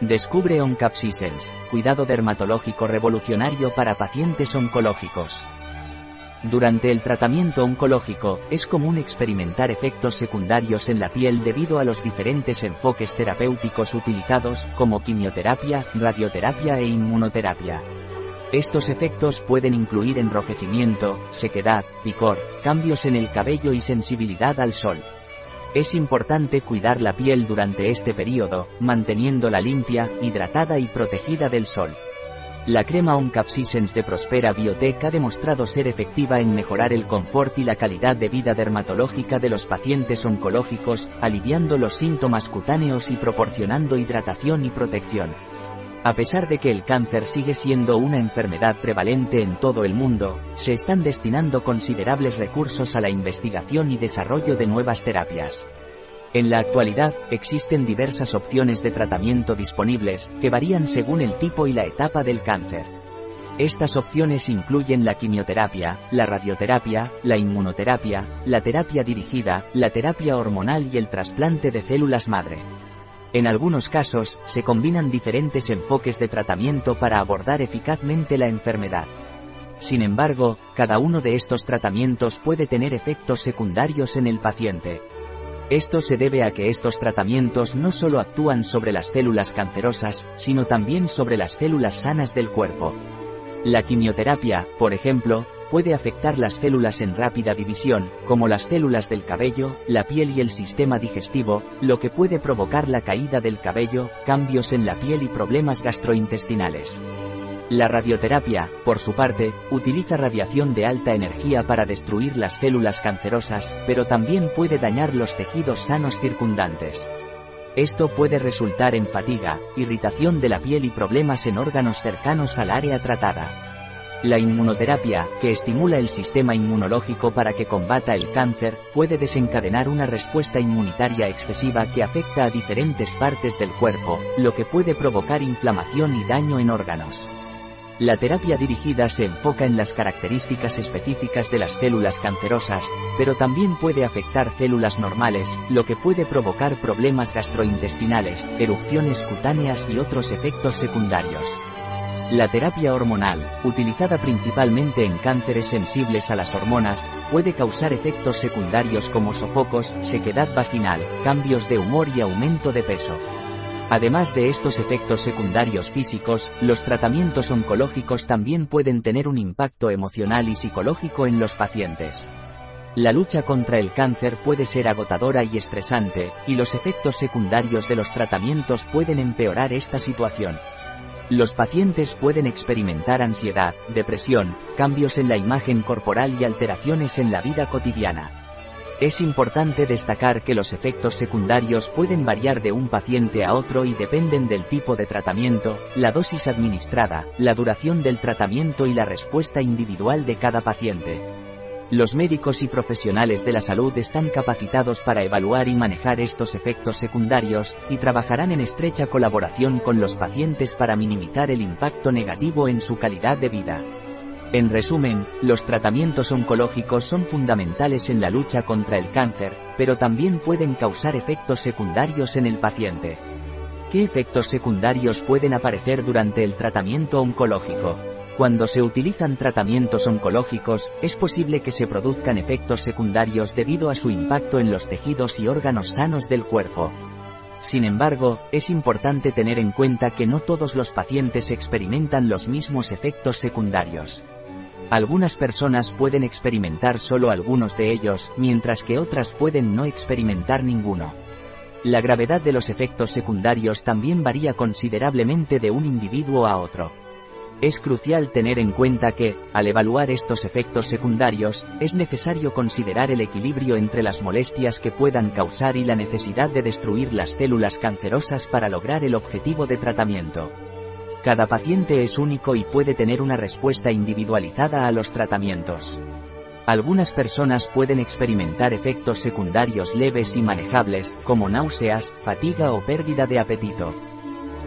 Descubre Oncapsisens, cuidado dermatológico revolucionario para pacientes oncológicos. Durante el tratamiento oncológico, es común experimentar efectos secundarios en la piel debido a los diferentes enfoques terapéuticos utilizados, como quimioterapia, radioterapia e inmunoterapia. Estos efectos pueden incluir enrojecimiento, sequedad, picor, cambios en el cabello y sensibilidad al sol. Es importante cuidar la piel durante este periodo, manteniéndola limpia, hidratada y protegida del sol. La crema Oncapsisens de Prospera Biotech ha demostrado ser efectiva en mejorar el confort y la calidad de vida dermatológica de los pacientes oncológicos, aliviando los síntomas cutáneos y proporcionando hidratación y protección. A pesar de que el cáncer sigue siendo una enfermedad prevalente en todo el mundo, se están destinando considerables recursos a la investigación y desarrollo de nuevas terapias. En la actualidad, existen diversas opciones de tratamiento disponibles, que varían según el tipo y la etapa del cáncer. Estas opciones incluyen la quimioterapia, la radioterapia, la inmunoterapia, la terapia dirigida, la terapia hormonal y el trasplante de células madre. En algunos casos, se combinan diferentes enfoques de tratamiento para abordar eficazmente la enfermedad. Sin embargo, cada uno de estos tratamientos puede tener efectos secundarios en el paciente. Esto se debe a que estos tratamientos no solo actúan sobre las células cancerosas, sino también sobre las células sanas del cuerpo. La quimioterapia, por ejemplo, puede afectar las células en rápida división, como las células del cabello, la piel y el sistema digestivo, lo que puede provocar la caída del cabello, cambios en la piel y problemas gastrointestinales. La radioterapia, por su parte, utiliza radiación de alta energía para destruir las células cancerosas, pero también puede dañar los tejidos sanos circundantes. Esto puede resultar en fatiga, irritación de la piel y problemas en órganos cercanos al área tratada. La inmunoterapia, que estimula el sistema inmunológico para que combata el cáncer, puede desencadenar una respuesta inmunitaria excesiva que afecta a diferentes partes del cuerpo, lo que puede provocar inflamación y daño en órganos. La terapia dirigida se enfoca en las características específicas de las células cancerosas, pero también puede afectar células normales, lo que puede provocar problemas gastrointestinales, erupciones cutáneas y otros efectos secundarios. La terapia hormonal, utilizada principalmente en cánceres sensibles a las hormonas, puede causar efectos secundarios como sofocos, sequedad vaginal, cambios de humor y aumento de peso. Además de estos efectos secundarios físicos, los tratamientos oncológicos también pueden tener un impacto emocional y psicológico en los pacientes. La lucha contra el cáncer puede ser agotadora y estresante, y los efectos secundarios de los tratamientos pueden empeorar esta situación. Los pacientes pueden experimentar ansiedad, depresión, cambios en la imagen corporal y alteraciones en la vida cotidiana. Es importante destacar que los efectos secundarios pueden variar de un paciente a otro y dependen del tipo de tratamiento, la dosis administrada, la duración del tratamiento y la respuesta individual de cada paciente. Los médicos y profesionales de la salud están capacitados para evaluar y manejar estos efectos secundarios, y trabajarán en estrecha colaboración con los pacientes para minimizar el impacto negativo en su calidad de vida. En resumen, los tratamientos oncológicos son fundamentales en la lucha contra el cáncer, pero también pueden causar efectos secundarios en el paciente. ¿Qué efectos secundarios pueden aparecer durante el tratamiento oncológico? Cuando se utilizan tratamientos oncológicos, es posible que se produzcan efectos secundarios debido a su impacto en los tejidos y órganos sanos del cuerpo. Sin embargo, es importante tener en cuenta que no todos los pacientes experimentan los mismos efectos secundarios. Algunas personas pueden experimentar solo algunos de ellos, mientras que otras pueden no experimentar ninguno. La gravedad de los efectos secundarios también varía considerablemente de un individuo a otro. Es crucial tener en cuenta que, al evaluar estos efectos secundarios, es necesario considerar el equilibrio entre las molestias que puedan causar y la necesidad de destruir las células cancerosas para lograr el objetivo de tratamiento. Cada paciente es único y puede tener una respuesta individualizada a los tratamientos. Algunas personas pueden experimentar efectos secundarios leves y manejables, como náuseas, fatiga o pérdida de apetito.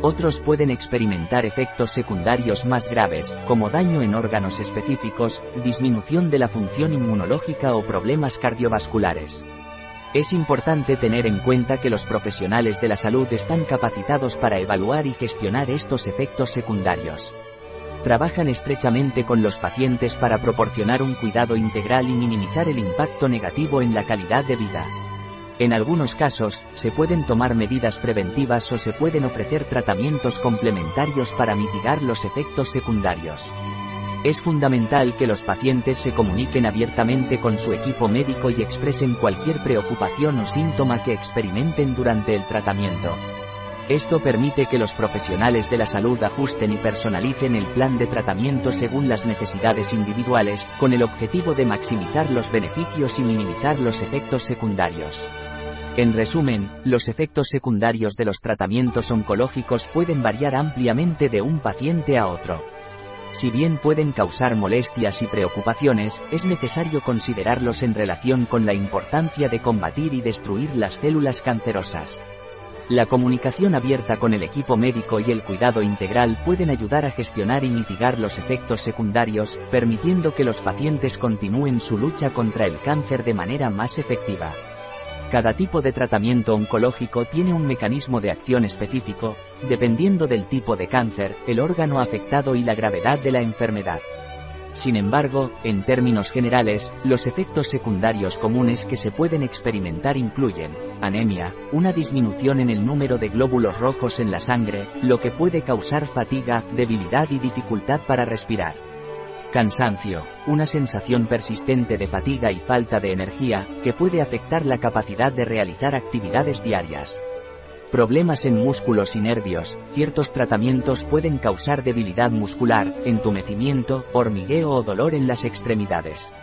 Otros pueden experimentar efectos secundarios más graves, como daño en órganos específicos, disminución de la función inmunológica o problemas cardiovasculares. Es importante tener en cuenta que los profesionales de la salud están capacitados para evaluar y gestionar estos efectos secundarios. Trabajan estrechamente con los pacientes para proporcionar un cuidado integral y minimizar el impacto negativo en la calidad de vida. En algunos casos, se pueden tomar medidas preventivas o se pueden ofrecer tratamientos complementarios para mitigar los efectos secundarios. Es fundamental que los pacientes se comuniquen abiertamente con su equipo médico y expresen cualquier preocupación o síntoma que experimenten durante el tratamiento. Esto permite que los profesionales de la salud ajusten y personalicen el plan de tratamiento según las necesidades individuales, con el objetivo de maximizar los beneficios y minimizar los efectos secundarios. En resumen, los efectos secundarios de los tratamientos oncológicos pueden variar ampliamente de un paciente a otro. Si bien pueden causar molestias y preocupaciones, es necesario considerarlos en relación con la importancia de combatir y destruir las células cancerosas. La comunicación abierta con el equipo médico y el cuidado integral pueden ayudar a gestionar y mitigar los efectos secundarios, permitiendo que los pacientes continúen su lucha contra el cáncer de manera más efectiva. Cada tipo de tratamiento oncológico tiene un mecanismo de acción específico, dependiendo del tipo de cáncer, el órgano afectado y la gravedad de la enfermedad. Sin embargo, en términos generales, los efectos secundarios comunes que se pueden experimentar incluyen anemia, una disminución en el número de glóbulos rojos en la sangre, lo que puede causar fatiga, debilidad y dificultad para respirar Cansancio, una sensación persistente de fatiga y falta de energía, que puede afectar la capacidad de realizar actividades diarias. Problemas en músculos y nervios, ciertos tratamientos pueden causar debilidad muscular, entumecimiento, hormigueo o dolor en las extremidades.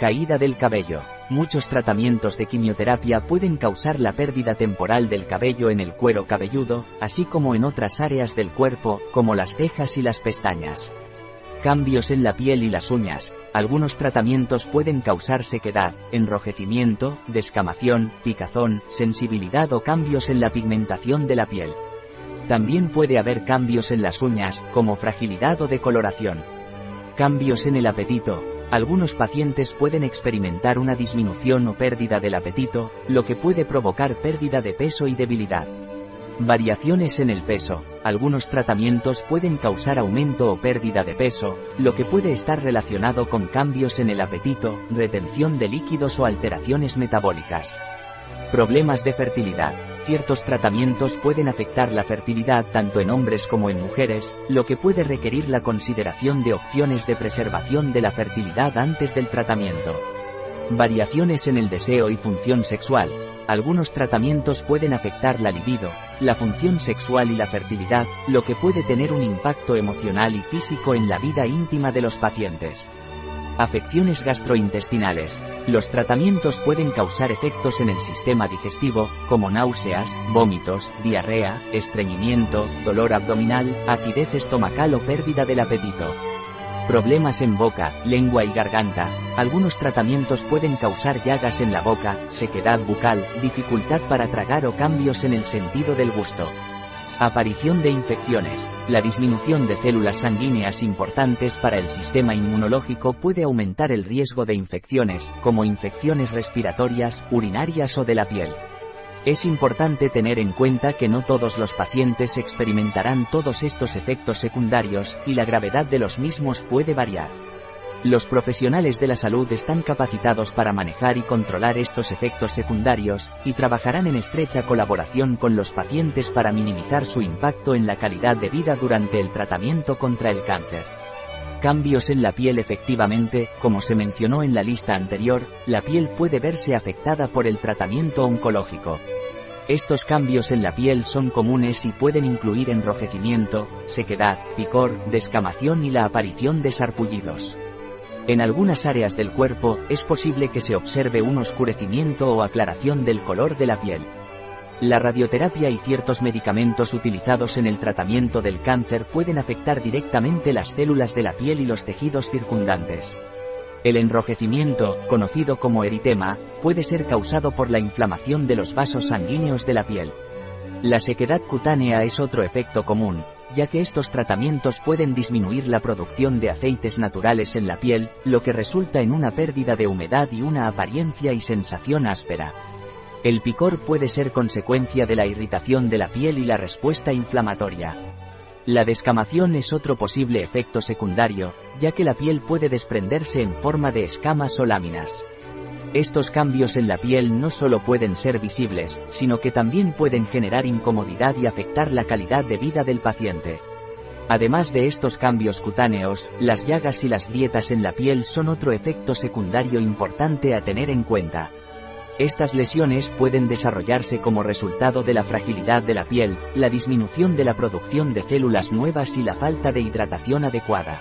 Caída del cabello. Muchos tratamientos de quimioterapia pueden causar la pérdida temporal del cabello en el cuero cabelludo, así como en otras áreas del cuerpo, como las cejas y las pestañas. Cambios en la piel y las uñas. Algunos tratamientos pueden causar sequedad, enrojecimiento, descamación, picazón, sensibilidad o cambios en la pigmentación de la piel. También puede haber cambios en las uñas, como fragilidad o decoloración. Cambios en el apetito. Algunos pacientes pueden experimentar una disminución o pérdida del apetito, lo que puede provocar pérdida de peso y debilidad. Variaciones en el peso. Algunos tratamientos pueden causar aumento o pérdida de peso, lo que puede estar relacionado con cambios en el apetito, retención de líquidos o alteraciones metabólicas. Problemas de fertilidad. Ciertos tratamientos pueden afectar la fertilidad tanto en hombres como en mujeres, lo que puede requerir la consideración de opciones de preservación de la fertilidad antes del tratamiento. Variaciones en el deseo y función sexual. Algunos tratamientos pueden afectar la libido, la función sexual y la fertilidad, lo que puede tener un impacto emocional y físico en la vida íntima de los pacientes. Afecciones gastrointestinales. Los tratamientos pueden causar efectos en el sistema digestivo, como náuseas, vómitos, diarrea, estreñimiento, dolor abdominal, acidez estomacal o pérdida del apetito. Problemas en boca, lengua y garganta. Algunos tratamientos pueden causar llagas en la boca, sequedad bucal, dificultad para tragar o cambios en el sentido del gusto. Aparición de infecciones. La disminución de células sanguíneas importantes para el sistema inmunológico puede aumentar el riesgo de infecciones, como infecciones respiratorias, urinarias o de la piel. Es importante tener en cuenta que no todos los pacientes experimentarán todos estos efectos secundarios, y la gravedad de los mismos puede variar. Los profesionales de la salud están capacitados para manejar y controlar estos efectos secundarios, y trabajarán en estrecha colaboración con los pacientes para minimizar su impacto en la calidad de vida durante el tratamiento contra el cáncer. Cambios en la piel efectivamente, como se mencionó en la lista anterior, la piel puede verse afectada por el tratamiento oncológico. Estos cambios en la piel son comunes y pueden incluir enrojecimiento, sequedad, picor, descamación y la aparición de sarpullidos. En algunas áreas del cuerpo, es posible que se observe un oscurecimiento o aclaración del color de la piel. La radioterapia y ciertos medicamentos utilizados en el tratamiento del cáncer pueden afectar directamente las células de la piel y los tejidos circundantes. El enrojecimiento, conocido como eritema, puede ser causado por la inflamación de los vasos sanguíneos de la piel. La sequedad cutánea es otro efecto común, ya que estos tratamientos pueden disminuir la producción de aceites naturales en la piel, lo que resulta en una pérdida de humedad y una apariencia y sensación áspera. El picor puede ser consecuencia de la irritación de la piel y la respuesta inflamatoria. La descamación es otro posible efecto secundario, ya que la piel puede desprenderse en forma de escamas o láminas. Estos cambios en la piel no solo pueden ser visibles, sino que también pueden generar incomodidad y afectar la calidad de vida del paciente. Además de estos cambios cutáneos, las llagas y las grietas en la piel son otro efecto secundario importante a tener en cuenta. Estas lesiones pueden desarrollarse como resultado de la fragilidad de la piel, la disminución de la producción de células nuevas y la falta de hidratación adecuada.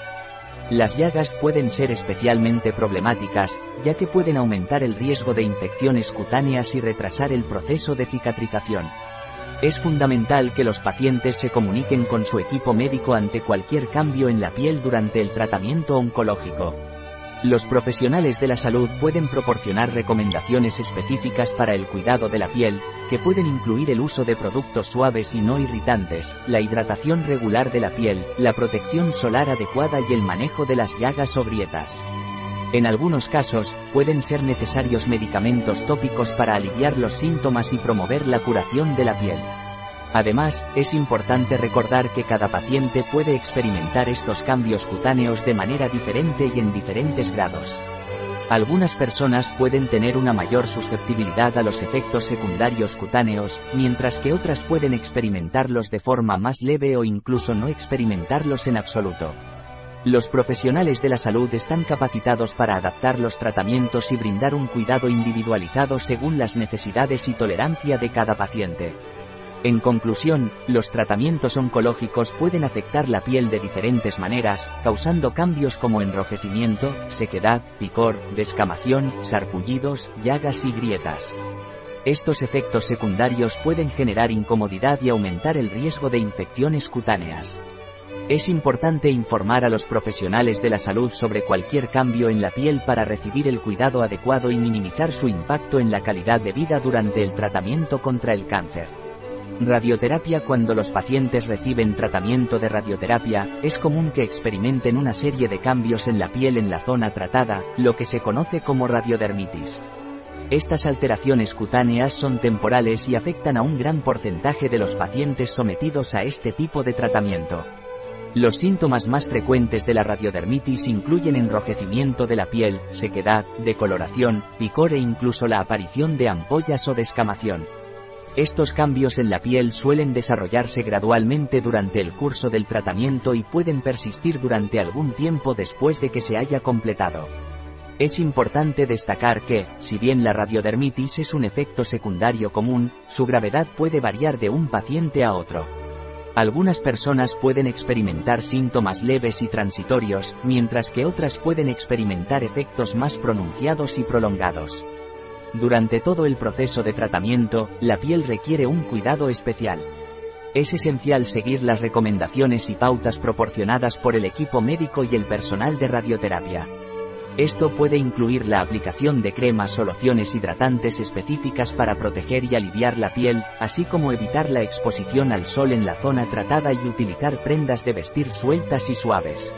Las llagas pueden ser especialmente problemáticas, ya que pueden aumentar el riesgo de infecciones cutáneas y retrasar el proceso de cicatrización. Es fundamental que los pacientes se comuniquen con su equipo médico ante cualquier cambio en la piel durante el tratamiento oncológico. Los profesionales de la salud pueden proporcionar recomendaciones específicas para el cuidado de la piel, que pueden incluir el uso de productos suaves y no irritantes, la hidratación regular de la piel, la protección solar adecuada y el manejo de las llagas o grietas. En algunos casos, pueden ser necesarios medicamentos tópicos para aliviar los síntomas y promover la curación de la piel. Además, es importante recordar que cada paciente puede experimentar estos cambios cutáneos de manera diferente y en diferentes grados. Algunas personas pueden tener una mayor susceptibilidad a los efectos secundarios cutáneos, mientras que otras pueden experimentarlos de forma más leve o incluso no experimentarlos en absoluto. Los profesionales de la salud están capacitados para adaptar los tratamientos y brindar un cuidado individualizado según las necesidades y tolerancia de cada paciente. En conclusión, los tratamientos oncológicos pueden afectar la piel de diferentes maneras, causando cambios como enrojecimiento, sequedad, picor, descamación, sarpullidos, llagas y grietas. Estos efectos secundarios pueden generar incomodidad y aumentar el riesgo de infecciones cutáneas. Es importante informar a los profesionales de la salud sobre cualquier cambio en la piel para recibir el cuidado adecuado y minimizar su impacto en la calidad de vida durante el tratamiento contra el cáncer. Radioterapia Cuando los pacientes reciben tratamiento de radioterapia, es común que experimenten una serie de cambios en la piel en la zona tratada, lo que se conoce como radiodermitis. Estas alteraciones cutáneas son temporales y afectan a un gran porcentaje de los pacientes sometidos a este tipo de tratamiento. Los síntomas más frecuentes de la radiodermitis incluyen enrojecimiento de la piel, sequedad, decoloración, picor e incluso la aparición de ampollas o descamación. Estos cambios en la piel suelen desarrollarse gradualmente durante el curso del tratamiento y pueden persistir durante algún tiempo después de que se haya completado. Es importante destacar que, si bien la radiodermitis es un efecto secundario común, su gravedad puede variar de un paciente a otro. Algunas personas pueden experimentar síntomas leves y transitorios, mientras que otras pueden experimentar efectos más pronunciados y prolongados. Durante todo el proceso de tratamiento, la piel requiere un cuidado especial. Es esencial seguir las recomendaciones y pautas proporcionadas por el equipo médico y el personal de radioterapia. Esto puede incluir la aplicación de cremas o hidratantes específicas para proteger y aliviar la piel, así como evitar la exposición al sol en la zona tratada y utilizar prendas de vestir sueltas y suaves.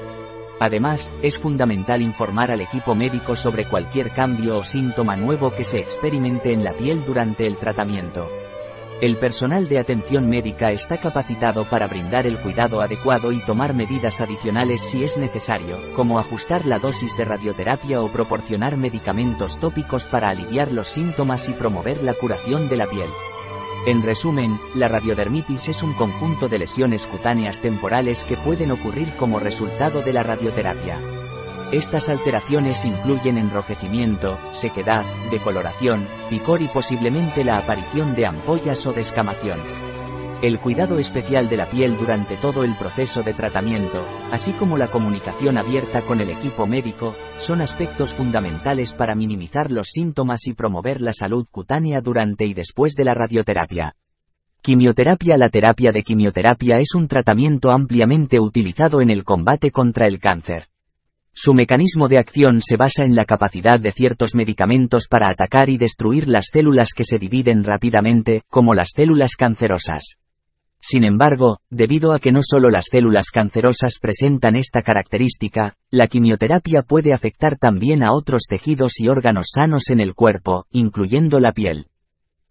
Además, es fundamental informar al equipo médico sobre cualquier cambio o síntoma nuevo que se experimente en la piel durante el tratamiento. El personal de atención médica está capacitado para brindar el cuidado adecuado y tomar medidas adicionales si es necesario, como ajustar la dosis de radioterapia o proporcionar medicamentos tópicos para aliviar los síntomas y promover la curación de la piel. En resumen, la radiodermitis es un conjunto de lesiones cutáneas temporales que pueden ocurrir como resultado de la radioterapia. Estas alteraciones incluyen enrojecimiento, sequedad, decoloración, picor y posiblemente la aparición de ampollas o descamación. El cuidado especial de la piel durante todo el proceso de tratamiento, así como la comunicación abierta con el equipo médico, son aspectos fundamentales para minimizar los síntomas y promover la salud cutánea durante y después de la radioterapia. Quimioterapia La terapia de quimioterapia es un tratamiento ampliamente utilizado en el combate contra el cáncer. Su mecanismo de acción se basa en la capacidad de ciertos medicamentos para atacar y destruir las células que se dividen rápidamente, como las células cancerosas. Sin embargo, debido a que no solo las células cancerosas presentan esta característica, la quimioterapia puede afectar también a otros tejidos y órganos sanos en el cuerpo, incluyendo la piel.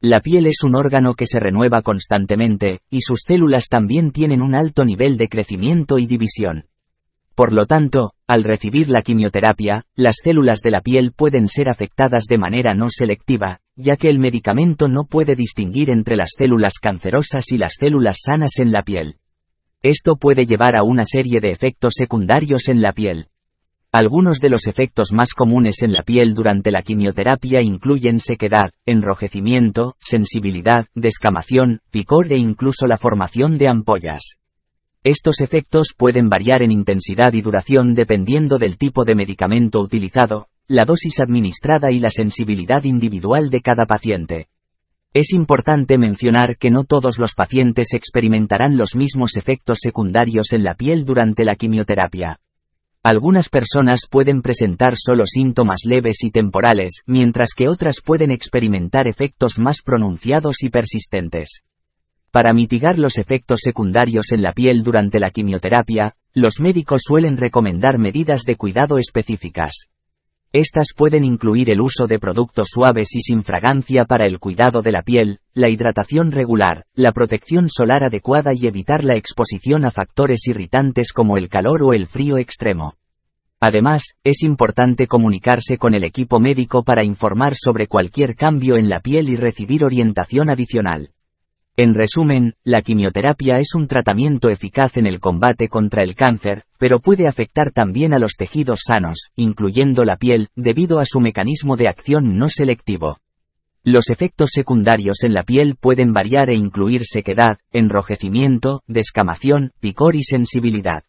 La piel es un órgano que se renueva constantemente, y sus células también tienen un alto nivel de crecimiento y división. Por lo tanto, al recibir la quimioterapia, las células de la piel pueden ser afectadas de manera no selectiva, ya que el medicamento no puede distinguir entre las células cancerosas y las células sanas en la piel. Esto puede llevar a una serie de efectos secundarios en la piel. Algunos de los efectos más comunes en la piel durante la quimioterapia incluyen sequedad, enrojecimiento, sensibilidad, descamación, picor e incluso la formación de ampollas. Estos efectos pueden variar en intensidad y duración dependiendo del tipo de medicamento utilizado, la dosis administrada y la sensibilidad individual de cada paciente. Es importante mencionar que no todos los pacientes experimentarán los mismos efectos secundarios en la piel durante la quimioterapia. Algunas personas pueden presentar solo síntomas leves y temporales, mientras que otras pueden experimentar efectos más pronunciados y persistentes. Para mitigar los efectos secundarios en la piel durante la quimioterapia, los médicos suelen recomendar medidas de cuidado específicas. Estas pueden incluir el uso de productos suaves y sin fragancia para el cuidado de la piel, la hidratación regular, la protección solar adecuada y evitar la exposición a factores irritantes como el calor o el frío extremo. Además, es importante comunicarse con el equipo médico para informar sobre cualquier cambio en la piel y recibir orientación adicional. En resumen, la quimioterapia es un tratamiento eficaz en el combate contra el cáncer, pero puede afectar también a los tejidos sanos, incluyendo la piel, debido a su mecanismo de acción no selectivo. Los efectos secundarios en la piel pueden variar e incluir sequedad, enrojecimiento, descamación, picor y sensibilidad.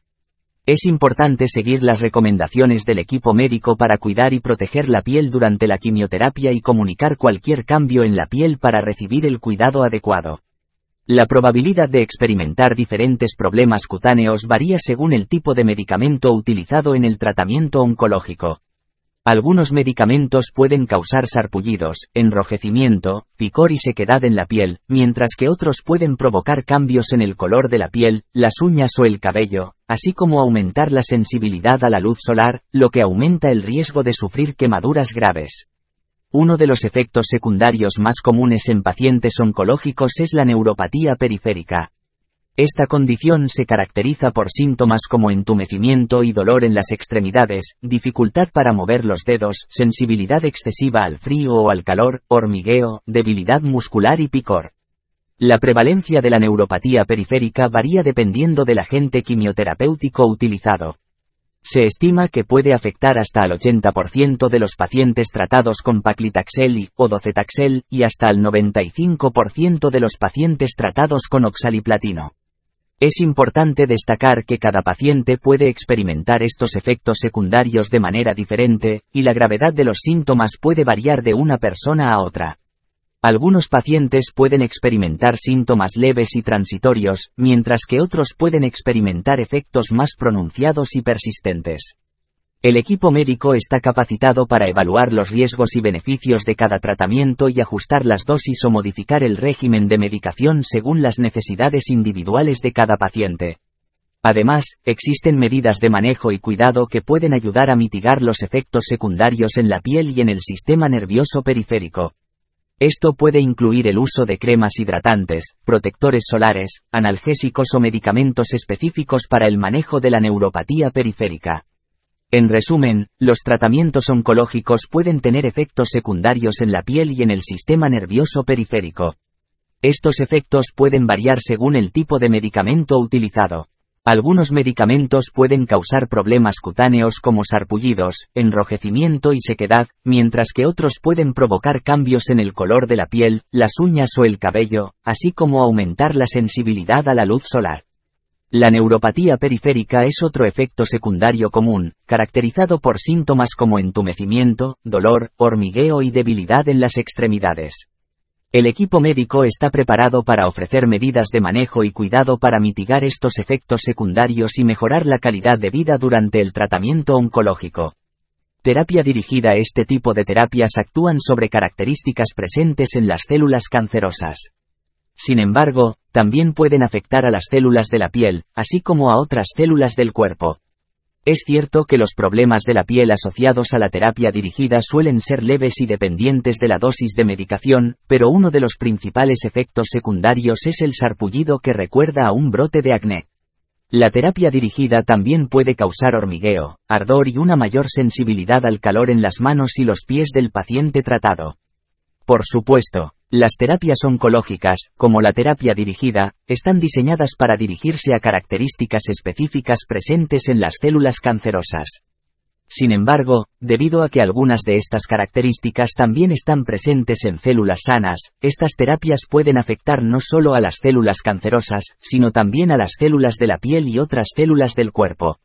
Es importante seguir las recomendaciones del equipo médico para cuidar y proteger la piel durante la quimioterapia y comunicar cualquier cambio en la piel para recibir el cuidado adecuado. La probabilidad de experimentar diferentes problemas cutáneos varía según el tipo de medicamento utilizado en el tratamiento oncológico. Algunos medicamentos pueden causar sarpullidos, enrojecimiento, picor y sequedad en la piel, mientras que otros pueden provocar cambios en el color de la piel, las uñas o el cabello, así como aumentar la sensibilidad a la luz solar, lo que aumenta el riesgo de sufrir quemaduras graves. Uno de los efectos secundarios más comunes en pacientes oncológicos es la neuropatía periférica. Esta condición se caracteriza por síntomas como entumecimiento y dolor en las extremidades, dificultad para mover los dedos, sensibilidad excesiva al frío o al calor, hormigueo, debilidad muscular y picor. La prevalencia de la neuropatía periférica varía dependiendo del agente quimioterapéutico utilizado. Se estima que puede afectar hasta al 80% de los pacientes tratados con paclitaxel y o y hasta al 95% de los pacientes tratados con oxaliplatino. Es importante destacar que cada paciente puede experimentar estos efectos secundarios de manera diferente, y la gravedad de los síntomas puede variar de una persona a otra. Algunos pacientes pueden experimentar síntomas leves y transitorios, mientras que otros pueden experimentar efectos más pronunciados y persistentes. El equipo médico está capacitado para evaluar los riesgos y beneficios de cada tratamiento y ajustar las dosis o modificar el régimen de medicación según las necesidades individuales de cada paciente. Además, existen medidas de manejo y cuidado que pueden ayudar a mitigar los efectos secundarios en la piel y en el sistema nervioso periférico. Esto puede incluir el uso de cremas hidratantes, protectores solares, analgésicos o medicamentos específicos para el manejo de la neuropatía periférica. En resumen, los tratamientos oncológicos pueden tener efectos secundarios en la piel y en el sistema nervioso periférico. Estos efectos pueden variar según el tipo de medicamento utilizado. Algunos medicamentos pueden causar problemas cutáneos como sarpullidos, enrojecimiento y sequedad, mientras que otros pueden provocar cambios en el color de la piel, las uñas o el cabello, así como aumentar la sensibilidad a la luz solar. La neuropatía periférica es otro efecto secundario común, caracterizado por síntomas como entumecimiento, dolor, hormigueo y debilidad en las extremidades. El equipo médico está preparado para ofrecer medidas de manejo y cuidado para mitigar estos efectos secundarios y mejorar la calidad de vida durante el tratamiento oncológico. Terapia dirigida Este tipo de terapias actúan sobre características presentes en las células cancerosas. Sin embargo, también pueden afectar a las células de la piel, así como a otras células del cuerpo. Es cierto que los problemas de la piel asociados a la terapia dirigida suelen ser leves y dependientes de la dosis de medicación, pero uno de los principales efectos secundarios es el sarpullido que recuerda a un brote de acné. La terapia dirigida también puede causar hormigueo, ardor y una mayor sensibilidad al calor en las manos y los pies del paciente tratado. Por supuesto, las terapias oncológicas, como la terapia dirigida, están diseñadas para dirigirse a características específicas presentes en las células cancerosas. Sin embargo, debido a que algunas de estas características también están presentes en células sanas, estas terapias pueden afectar no solo a las células cancerosas, sino también a las células de la piel y otras células del cuerpo.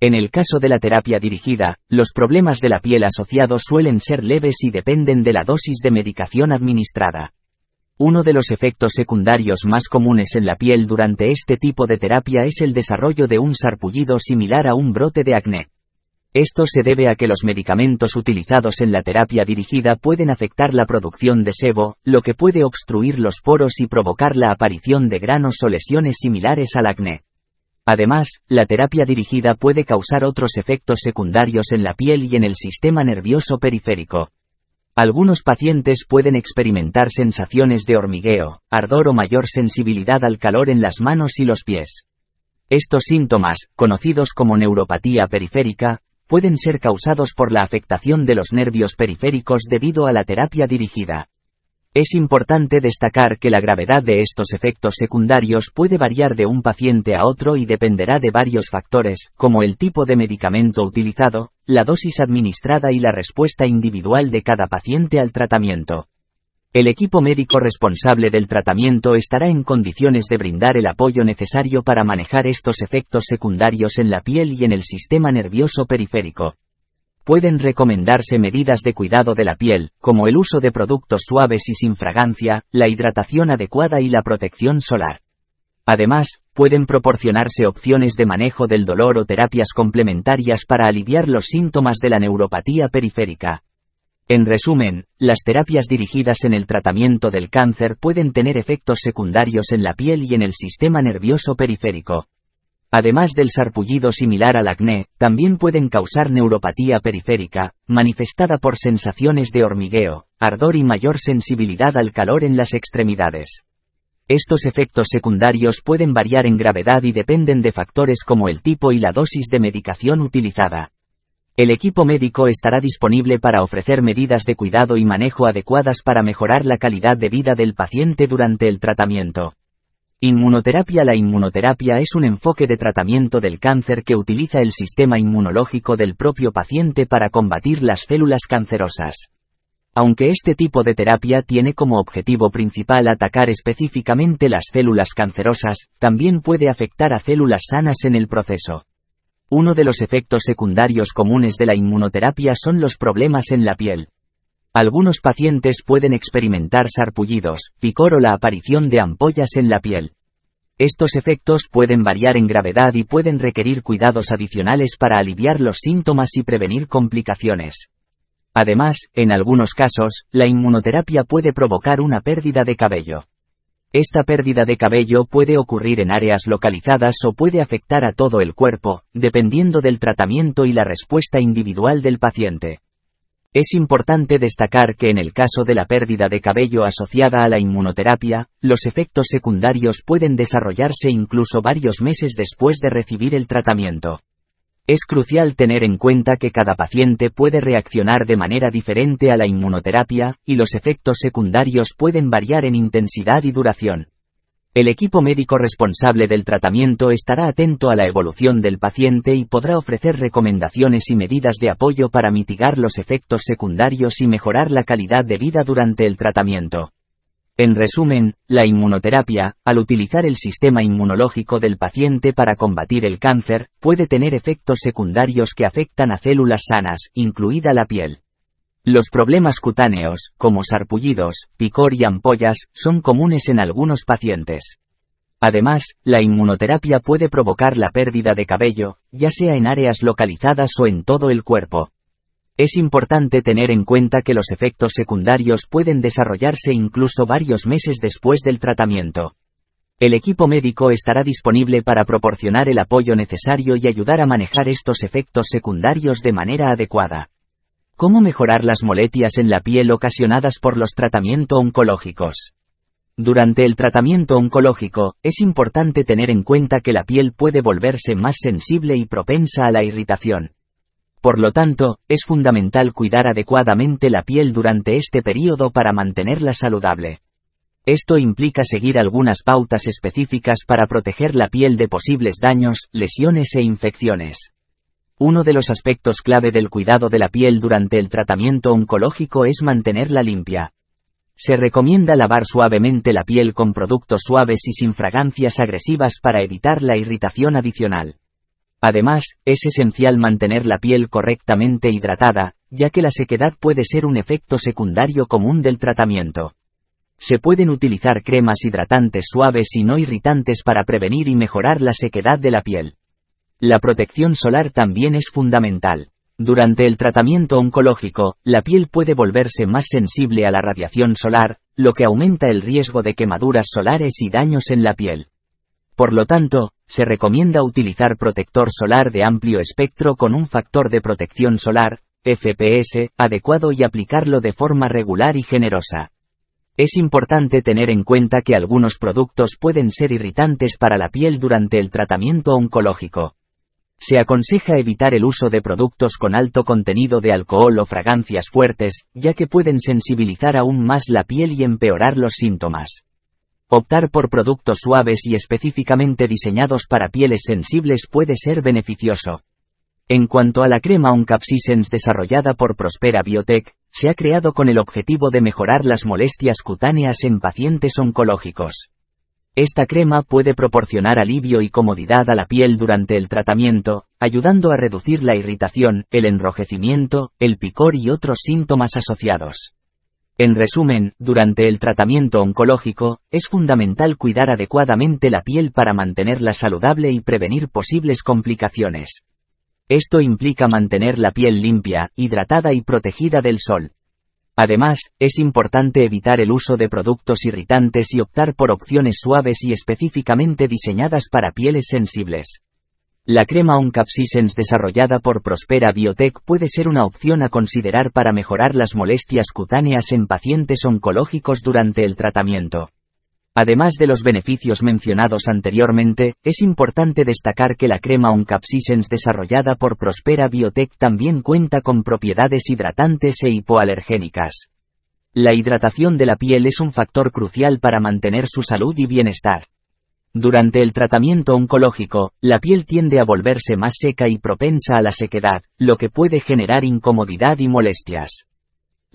En el caso de la terapia dirigida, los problemas de la piel asociados suelen ser leves y dependen de la dosis de medicación administrada. Uno de los efectos secundarios más comunes en la piel durante este tipo de terapia es el desarrollo de un sarpullido similar a un brote de acné. Esto se debe a que los medicamentos utilizados en la terapia dirigida pueden afectar la producción de sebo, lo que puede obstruir los poros y provocar la aparición de granos o lesiones similares al acné. Además, la terapia dirigida puede causar otros efectos secundarios en la piel y en el sistema nervioso periférico. Algunos pacientes pueden experimentar sensaciones de hormigueo, ardor o mayor sensibilidad al calor en las manos y los pies. Estos síntomas, conocidos como neuropatía periférica, pueden ser causados por la afectación de los nervios periféricos debido a la terapia dirigida. Es importante destacar que la gravedad de estos efectos secundarios puede variar de un paciente a otro y dependerá de varios factores, como el tipo de medicamento utilizado, la dosis administrada y la respuesta individual de cada paciente al tratamiento. El equipo médico responsable del tratamiento estará en condiciones de brindar el apoyo necesario para manejar estos efectos secundarios en la piel y en el sistema nervioso periférico. Pueden recomendarse medidas de cuidado de la piel, como el uso de productos suaves y sin fragancia, la hidratación adecuada y la protección solar. Además, pueden proporcionarse opciones de manejo del dolor o terapias complementarias para aliviar los síntomas de la neuropatía periférica. En resumen, las terapias dirigidas en el tratamiento del cáncer pueden tener efectos secundarios en la piel y en el sistema nervioso periférico. Además del sarpullido similar al acné, también pueden causar neuropatía periférica, manifestada por sensaciones de hormigueo, ardor y mayor sensibilidad al calor en las extremidades. Estos efectos secundarios pueden variar en gravedad y dependen de factores como el tipo y la dosis de medicación utilizada. El equipo médico estará disponible para ofrecer medidas de cuidado y manejo adecuadas para mejorar la calidad de vida del paciente durante el tratamiento. Inmunoterapia La inmunoterapia es un enfoque de tratamiento del cáncer que utiliza el sistema inmunológico del propio paciente para combatir las células cancerosas. Aunque este tipo de terapia tiene como objetivo principal atacar específicamente las células cancerosas, también puede afectar a células sanas en el proceso. Uno de los efectos secundarios comunes de la inmunoterapia son los problemas en la piel. Algunos pacientes pueden experimentar sarpullidos, picor o la aparición de ampollas en la piel. Estos efectos pueden variar en gravedad y pueden requerir cuidados adicionales para aliviar los síntomas y prevenir complicaciones. Además, en algunos casos, la inmunoterapia puede provocar una pérdida de cabello. Esta pérdida de cabello puede ocurrir en áreas localizadas o puede afectar a todo el cuerpo, dependiendo del tratamiento y la respuesta individual del paciente. Es importante destacar que en el caso de la pérdida de cabello asociada a la inmunoterapia, los efectos secundarios pueden desarrollarse incluso varios meses después de recibir el tratamiento. Es crucial tener en cuenta que cada paciente puede reaccionar de manera diferente a la inmunoterapia, y los efectos secundarios pueden variar en intensidad y duración. El equipo médico responsable del tratamiento estará atento a la evolución del paciente y podrá ofrecer recomendaciones y medidas de apoyo para mitigar los efectos secundarios y mejorar la calidad de vida durante el tratamiento. En resumen, la inmunoterapia, al utilizar el sistema inmunológico del paciente para combatir el cáncer, puede tener efectos secundarios que afectan a células sanas, incluida la piel. Los problemas cutáneos, como sarpullidos, picor y ampollas, son comunes en algunos pacientes. Además, la inmunoterapia puede provocar la pérdida de cabello, ya sea en áreas localizadas o en todo el cuerpo. Es importante tener en cuenta que los efectos secundarios pueden desarrollarse incluso varios meses después del tratamiento. El equipo médico estará disponible para proporcionar el apoyo necesario y ayudar a manejar estos efectos secundarios de manera adecuada. ¿Cómo mejorar las molestias en la piel ocasionadas por los tratamientos oncológicos? Durante el tratamiento oncológico, es importante tener en cuenta que la piel puede volverse más sensible y propensa a la irritación. Por lo tanto, es fundamental cuidar adecuadamente la piel durante este periodo para mantenerla saludable. Esto implica seguir algunas pautas específicas para proteger la piel de posibles daños, lesiones e infecciones. Uno de los aspectos clave del cuidado de la piel durante el tratamiento oncológico es mantenerla limpia. Se recomienda lavar suavemente la piel con productos suaves y sin fragancias agresivas para evitar la irritación adicional. Además, es esencial mantener la piel correctamente hidratada, ya que la sequedad puede ser un efecto secundario común del tratamiento. Se pueden utilizar cremas hidratantes suaves y no irritantes para prevenir y mejorar la sequedad de la piel. La protección solar también es fundamental. Durante el tratamiento oncológico, la piel puede volverse más sensible a la radiación solar, lo que aumenta el riesgo de quemaduras solares y daños en la piel. Por lo tanto, se recomienda utilizar protector solar de amplio espectro con un factor de protección solar, FPS, adecuado y aplicarlo de forma regular y generosa. Es importante tener en cuenta que algunos productos pueden ser irritantes para la piel durante el tratamiento oncológico. Se aconseja evitar el uso de productos con alto contenido de alcohol o fragancias fuertes, ya que pueden sensibilizar aún más la piel y empeorar los síntomas. Optar por productos suaves y específicamente diseñados para pieles sensibles puede ser beneficioso. En cuanto a la crema Oncapsisens desarrollada por Prospera Biotech, se ha creado con el objetivo de mejorar las molestias cutáneas en pacientes oncológicos. Esta crema puede proporcionar alivio y comodidad a la piel durante el tratamiento, ayudando a reducir la irritación, el enrojecimiento, el picor y otros síntomas asociados. En resumen, durante el tratamiento oncológico, es fundamental cuidar adecuadamente la piel para mantenerla saludable y prevenir posibles complicaciones. Esto implica mantener la piel limpia, hidratada y protegida del sol. Además, es importante evitar el uso de productos irritantes y optar por opciones suaves y específicamente diseñadas para pieles sensibles. La crema Oncapsisens desarrollada por Prospera Biotech puede ser una opción a considerar para mejorar las molestias cutáneas en pacientes oncológicos durante el tratamiento. Además de los beneficios mencionados anteriormente, es importante destacar que la crema Oncapsisens desarrollada por Prospera Biotech también cuenta con propiedades hidratantes e hipoalergénicas. La hidratación de la piel es un factor crucial para mantener su salud y bienestar. Durante el tratamiento oncológico, la piel tiende a volverse más seca y propensa a la sequedad, lo que puede generar incomodidad y molestias.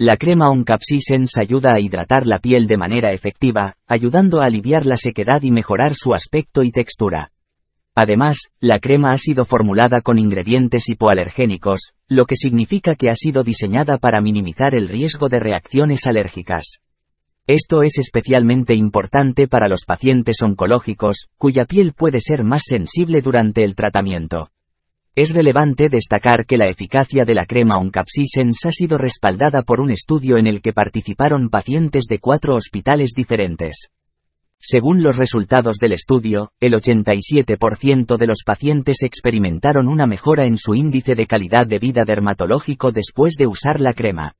La crema Oncapsisens ayuda a hidratar la piel de manera efectiva, ayudando a aliviar la sequedad y mejorar su aspecto y textura. Además, la crema ha sido formulada con ingredientes hipoalergénicos, lo que significa que ha sido diseñada para minimizar el riesgo de reacciones alérgicas. Esto es especialmente importante para los pacientes oncológicos, cuya piel puede ser más sensible durante el tratamiento. Es relevante destacar que la eficacia de la crema Oncapsisens ha sido respaldada por un estudio en el que participaron pacientes de cuatro hospitales diferentes. Según los resultados del estudio, el 87% de los pacientes experimentaron una mejora en su índice de calidad de vida dermatológico después de usar la crema.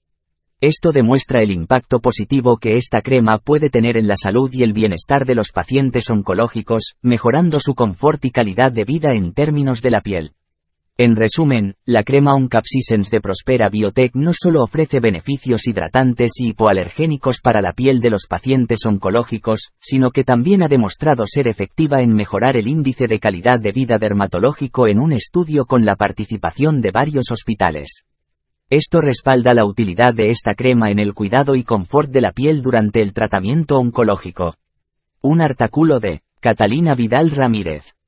Esto demuestra el impacto positivo que esta crema puede tener en la salud y el bienestar de los pacientes oncológicos, mejorando su confort y calidad de vida en términos de la piel. En resumen, la crema Oncapsisens de Prospera Biotech no solo ofrece beneficios hidratantes y hipoalergénicos para la piel de los pacientes oncológicos, sino que también ha demostrado ser efectiva en mejorar el índice de calidad de vida dermatológico en un estudio con la participación de varios hospitales. Esto respalda la utilidad de esta crema en el cuidado y confort de la piel durante el tratamiento oncológico. Un artículo de Catalina Vidal Ramírez.